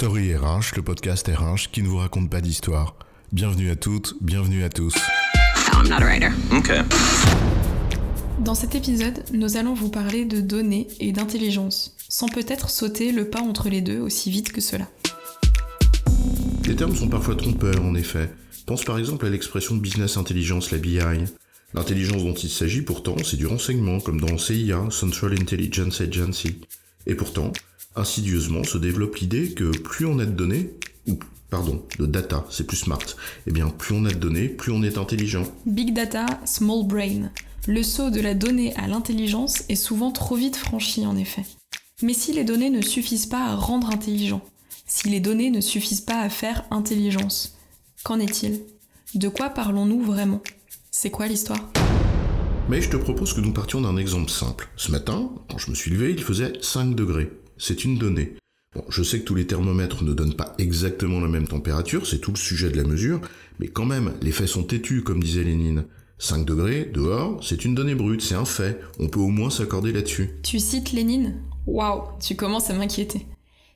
Story RH, le podcast RH qui ne vous raconte pas d'histoire. Bienvenue à toutes, bienvenue à tous. I'm not a writer. Okay. Dans cet épisode, nous allons vous parler de données et d'intelligence, sans peut-être sauter le pas entre les deux aussi vite que cela. Les termes sont parfois trompeurs, en effet. Pense par exemple à l'expression business intelligence, la BI. L'intelligence dont il s'agit pourtant, c'est du renseignement, comme dans CIA, Central Intelligence Agency. Et pourtant, insidieusement se développe l'idée que plus on a de données, ou pardon, de data, c'est plus smart, eh bien plus on a de données, plus on est intelligent. Big data, small brain. Le saut de la donnée à l'intelligence est souvent trop vite franchi en effet. Mais si les données ne suffisent pas à rendre intelligent, si les données ne suffisent pas à faire intelligence, qu'en est-il? De quoi parlons-nous vraiment? C'est quoi l'histoire? Mais je te propose que nous partions d'un exemple simple. Ce matin, quand je me suis levé, il faisait 5 degrés. C'est une donnée. Je sais que tous les thermomètres ne donnent pas exactement la même température, c'est tout le sujet de la mesure, mais quand même, les faits sont têtus, comme disait Lénine. 5 degrés, dehors, c'est une donnée brute, c'est un fait. On peut au moins s'accorder là-dessus. Tu cites Lénine? Waouh, tu commences à m'inquiéter.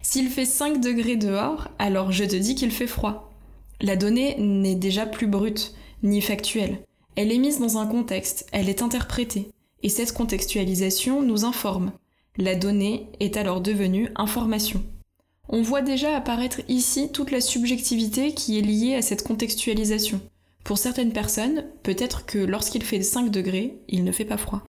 S'il fait 5 degrés dehors, alors je te dis qu'il fait froid. La donnée n'est déjà plus brute, ni factuelle. Elle est mise dans un contexte, elle est interprétée. Et cette contextualisation nous informe. La donnée est alors devenue information. On voit déjà apparaître ici toute la subjectivité qui est liée à cette contextualisation. Pour certaines personnes, peut-être que lorsqu'il fait 5 degrés, il ne fait pas froid.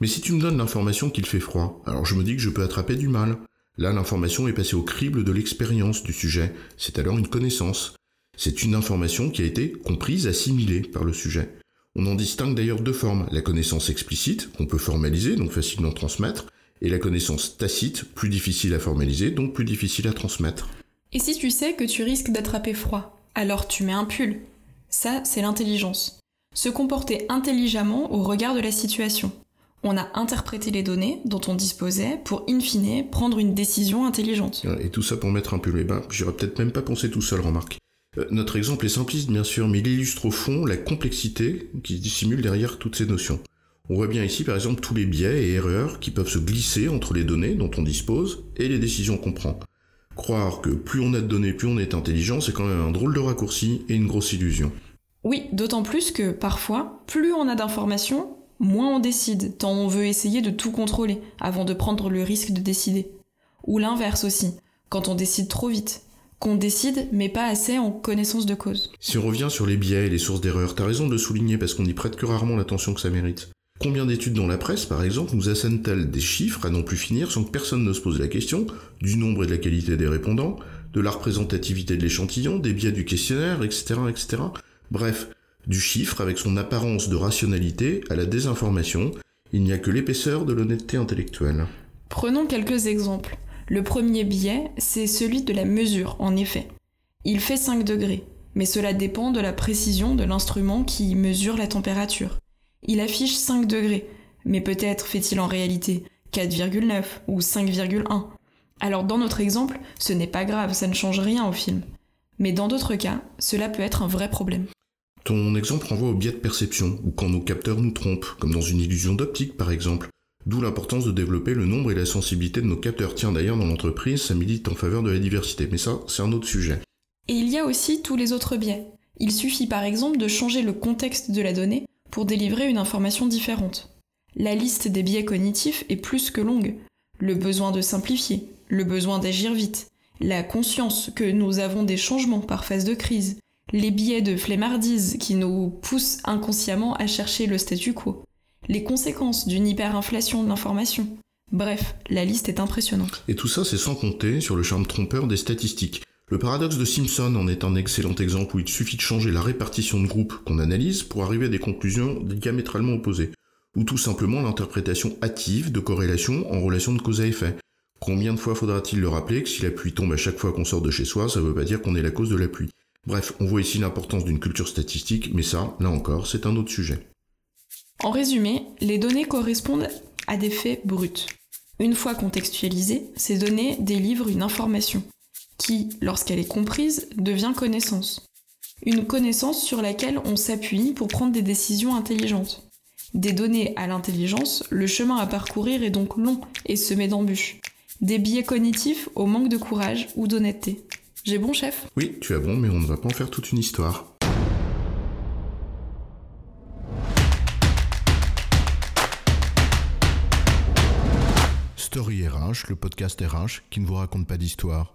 Mais si tu me donnes l'information qu'il fait froid, alors je me dis que je peux attraper du mal. Là, l'information est passée au crible de l'expérience du sujet. C'est alors une connaissance. C'est une information qui a été comprise, assimilée par le sujet. On en distingue d'ailleurs deux formes. La connaissance explicite, qu'on peut formaliser, donc facilement transmettre, et la connaissance tacite, plus difficile à formaliser, donc plus difficile à transmettre. Et si tu sais que tu risques d'attraper froid, alors tu mets un pull. Ça, c'est l'intelligence. Se comporter intelligemment au regard de la situation. On a interprété les données dont on disposait pour, in fine, prendre une décision intelligente. Et tout ça pour mettre un pull. Eh ben, j'aurais peut-être même pas pensé tout seul, remarque. Euh, notre exemple est simpliste, bien sûr, mais il illustre au fond la complexité qui se dissimule derrière toutes ces notions. On voit bien ici par exemple tous les biais et erreurs qui peuvent se glisser entre les données dont on dispose et les décisions qu'on prend. Croire que plus on a de données, plus on est intelligent, c'est quand même un drôle de raccourci et une grosse illusion. Oui, d'autant plus que parfois, plus on a d'informations, moins on décide, tant on veut essayer de tout contrôler avant de prendre le risque de décider. Ou l'inverse aussi, quand on décide trop vite, qu'on décide mais pas assez en connaissance de cause. Si on revient sur les biais et les sources d'erreurs, t'as raison de le souligner parce qu'on n'y prête que rarement l'attention que ça mérite. Combien d'études dans la presse, par exemple, nous assènent-elles des chiffres à non plus finir sans que personne ne se pose la question du nombre et de la qualité des répondants, de la représentativité de l'échantillon, des biais du questionnaire, etc., etc. Bref, du chiffre avec son apparence de rationalité à la désinformation, il n'y a que l'épaisseur de l'honnêteté intellectuelle. Prenons quelques exemples. Le premier biais, c'est celui de la mesure, en effet. Il fait 5 degrés, mais cela dépend de la précision de l'instrument qui mesure la température. Il affiche 5 degrés, mais peut-être fait-il en réalité 4,9 ou 5,1. Alors dans notre exemple, ce n'est pas grave, ça ne change rien au film. Mais dans d'autres cas, cela peut être un vrai problème. Ton exemple renvoie au biais de perception, ou quand nos capteurs nous trompent, comme dans une illusion d'optique par exemple. D'où l'importance de développer le nombre et la sensibilité de nos capteurs. Tiens d'ailleurs dans l'entreprise, ça milite en faveur de la diversité, mais ça c'est un autre sujet. Et il y a aussi tous les autres biais. Il suffit par exemple de changer le contexte de la donnée pour délivrer une information différente. La liste des biais cognitifs est plus que longue. Le besoin de simplifier, le besoin d'agir vite, la conscience que nous avons des changements par phase de crise, les biais de flemmardise qui nous poussent inconsciemment à chercher le statu quo, les conséquences d'une hyperinflation de l'information. Bref, la liste est impressionnante. Et tout ça, c'est sans compter sur le charme trompeur des statistiques. Le paradoxe de Simpson en est un excellent exemple où il suffit de changer la répartition de groupes qu'on analyse pour arriver à des conclusions diamétralement opposées, ou tout simplement l'interprétation hâtive de corrélation en relation de cause à effet. Combien de fois faudra-t-il le rappeler que si la pluie tombe à chaque fois qu'on sort de chez soi, ça veut pas dire qu'on est la cause de la pluie? Bref, on voit ici l'importance d'une culture statistique, mais ça, là encore, c'est un autre sujet. En résumé, les données correspondent à des faits bruts. Une fois contextualisées, ces données délivrent une information qui, lorsqu'elle est comprise, devient connaissance. Une connaissance sur laquelle on s'appuie pour prendre des décisions intelligentes. Des données à l'intelligence, le chemin à parcourir est donc long et semé d'embûches. Des biais cognitifs au manque de courage ou d'honnêteté. J'ai bon, chef? Oui, tu as bon, mais on ne va pas en faire toute une histoire. Story RH, le podcast RH qui ne vous raconte pas d'histoire.